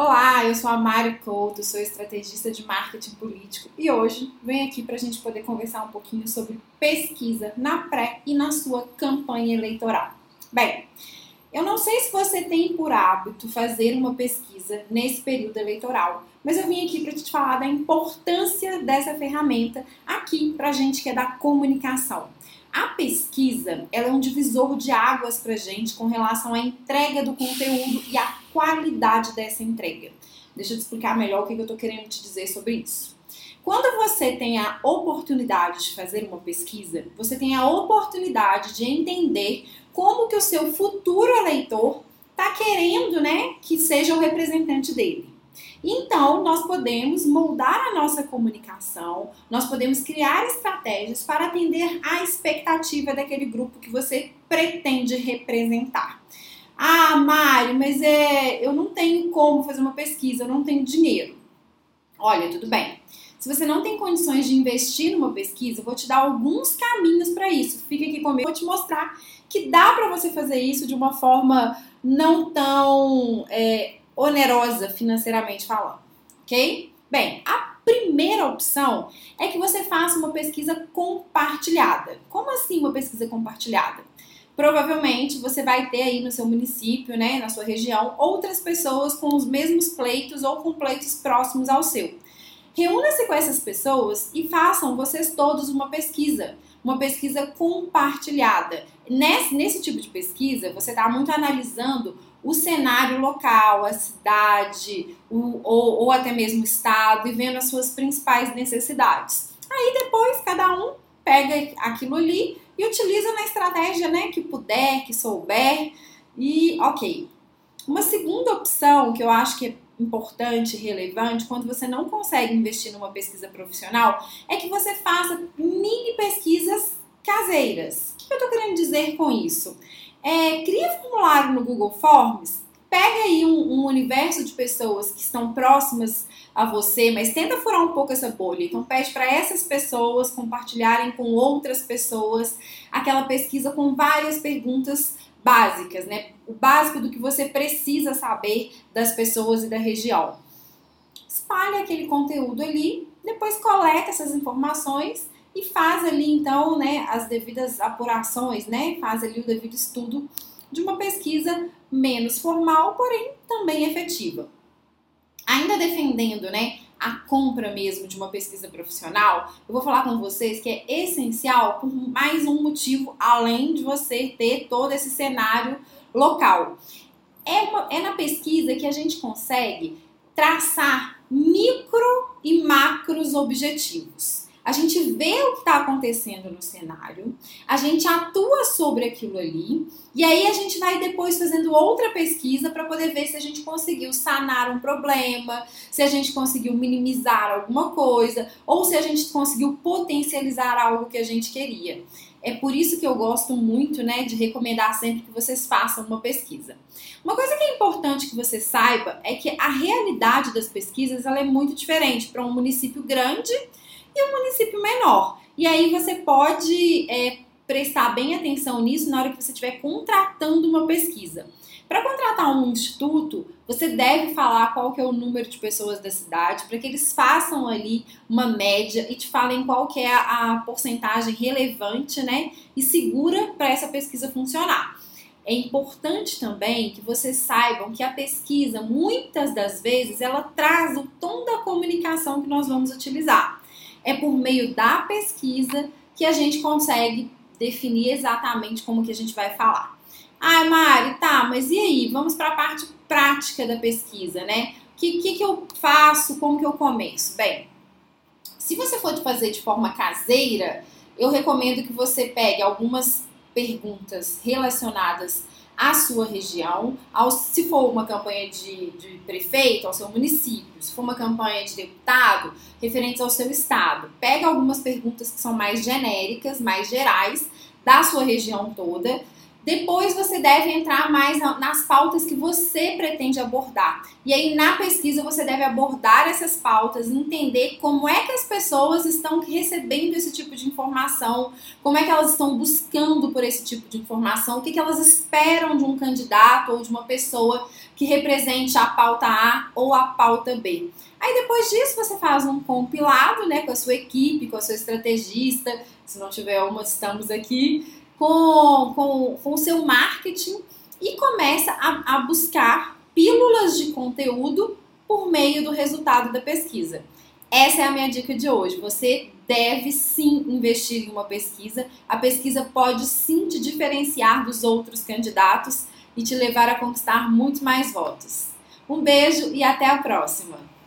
Olá, eu sou a Mari Couto, sou estrategista de marketing político e hoje venho aqui para a gente poder conversar um pouquinho sobre pesquisa na pré e na sua campanha eleitoral. Bem, eu não sei se você tem por hábito fazer uma pesquisa nesse período eleitoral, mas eu vim aqui para te falar da importância dessa ferramenta aqui para a gente que é da comunicação. A pesquisa ela é um divisor de águas para gente com relação à entrega do conteúdo e à qualidade dessa entrega. Deixa eu te explicar melhor o que eu estou querendo te dizer sobre isso. Quando você tem a oportunidade de fazer uma pesquisa, você tem a oportunidade de entender como que o seu futuro eleitor está querendo, né, que seja o representante dele. Então, nós podemos moldar a nossa comunicação, nós podemos criar estratégias para atender à expectativa daquele grupo que você pretende representar. Ah, Mário, mas é, eu não tenho como fazer uma pesquisa, eu não tenho dinheiro. Olha, tudo bem. Se você não tem condições de investir numa pesquisa, eu vou te dar alguns caminhos para isso. Fica aqui comigo, vou te mostrar que dá para você fazer isso de uma forma não tão é, onerosa financeiramente falando, ok? Bem, a primeira opção é que você faça uma pesquisa compartilhada. Como assim uma pesquisa compartilhada? Provavelmente você vai ter aí no seu município, né, na sua região, outras pessoas com os mesmos pleitos ou com pleitos próximos ao seu. Reúna-se com essas pessoas e façam vocês todos uma pesquisa, uma pesquisa compartilhada. Nesse, nesse tipo de pesquisa, você está muito analisando o cenário local, a cidade, o, ou, ou até mesmo o estado, e vendo as suas principais necessidades. Aí depois cada um pega aquilo ali e utiliza na estratégia né, que puder, que souber. E ok. Uma segunda opção que eu acho que é importante relevante quando você não consegue investir numa pesquisa profissional é que você faça mini pesquisas caseiras. O que eu estou querendo dizer com isso? É, cria formulário no Google Forms, pega aí um, um, universo de pessoas que estão próximas a você, mas tenta furar um pouco essa bolha. Então pede para essas pessoas compartilharem com outras pessoas aquela pesquisa com várias perguntas básicas, né? O básico do que você precisa saber das pessoas e da região. Espalhe aquele conteúdo ali, depois coleta essas informações e faz ali então, né, as devidas apurações, né, faz ali o devido estudo de uma pesquisa menos formal, porém também efetiva. Ainda defendendo, né, a compra mesmo de uma pesquisa profissional, eu vou falar com vocês que é essencial por mais um motivo além de você ter todo esse cenário local. É, uma, é na pesquisa que a gente consegue traçar micro e macros objetivos a gente vê o que está acontecendo no cenário, a gente atua sobre aquilo ali, e aí a gente vai depois fazendo outra pesquisa para poder ver se a gente conseguiu sanar um problema, se a gente conseguiu minimizar alguma coisa, ou se a gente conseguiu potencializar algo que a gente queria. É por isso que eu gosto muito, né, de recomendar sempre que vocês façam uma pesquisa. Uma coisa que é importante que você saiba é que a realidade das pesquisas ela é muito diferente para um município grande e um município menor. E aí você pode é, prestar bem atenção nisso na hora que você estiver contratando uma pesquisa. Para contratar um instituto, você deve falar qual que é o número de pessoas da cidade, para que eles façam ali uma média e te falem qual que é a, porcentagem relevante, né, e segura para essa pesquisa funcionar. É importante também que vocês saibam que a pesquisa, muitas das vezes, ela traz o tom da comunicação que nós vamos utilizar é por meio da pesquisa que a gente consegue definir exatamente como que a gente vai falar. Ai, Mari, tá, mas e aí? Vamos para a parte prática da pesquisa, né? O que, que, que eu faço? Como que eu começo? Bem, se você for fazer de forma caseira, eu recomendo que você pegue algumas perguntas relacionadas à sua região, ao, se for uma campanha de, de prefeito, ao seu município, se for uma campanha de deputado, referentes ao seu estado. Pega algumas perguntas que são mais genéricas, mais gerais, da sua região toda. Depois você deve entrar mais nas pautas que você pretende abordar. E aí na pesquisa você deve abordar essas pautas, entender como é que as pessoas estão recebendo esse tipo de informação, como é que elas estão buscando por esse tipo de informação, o que, que elas esperam de um candidato ou de uma pessoa que represente a pauta A ou a pauta B. Aí depois disso você faz um compilado, né, com a sua equipe, com a sua estrategista, se não tiver uma, estamos aqui, com, com, com o seu marketing e começa a, a buscar pílulas de conteúdo por meio do resultado da pesquisa. Essa é a minha dica de hoje. Você deve sim investir em uma pesquisa. A pesquisa pode sim te diferenciar dos outros candidatos e te levar a conquistar muito mais votos. Um beijo e até a próxima!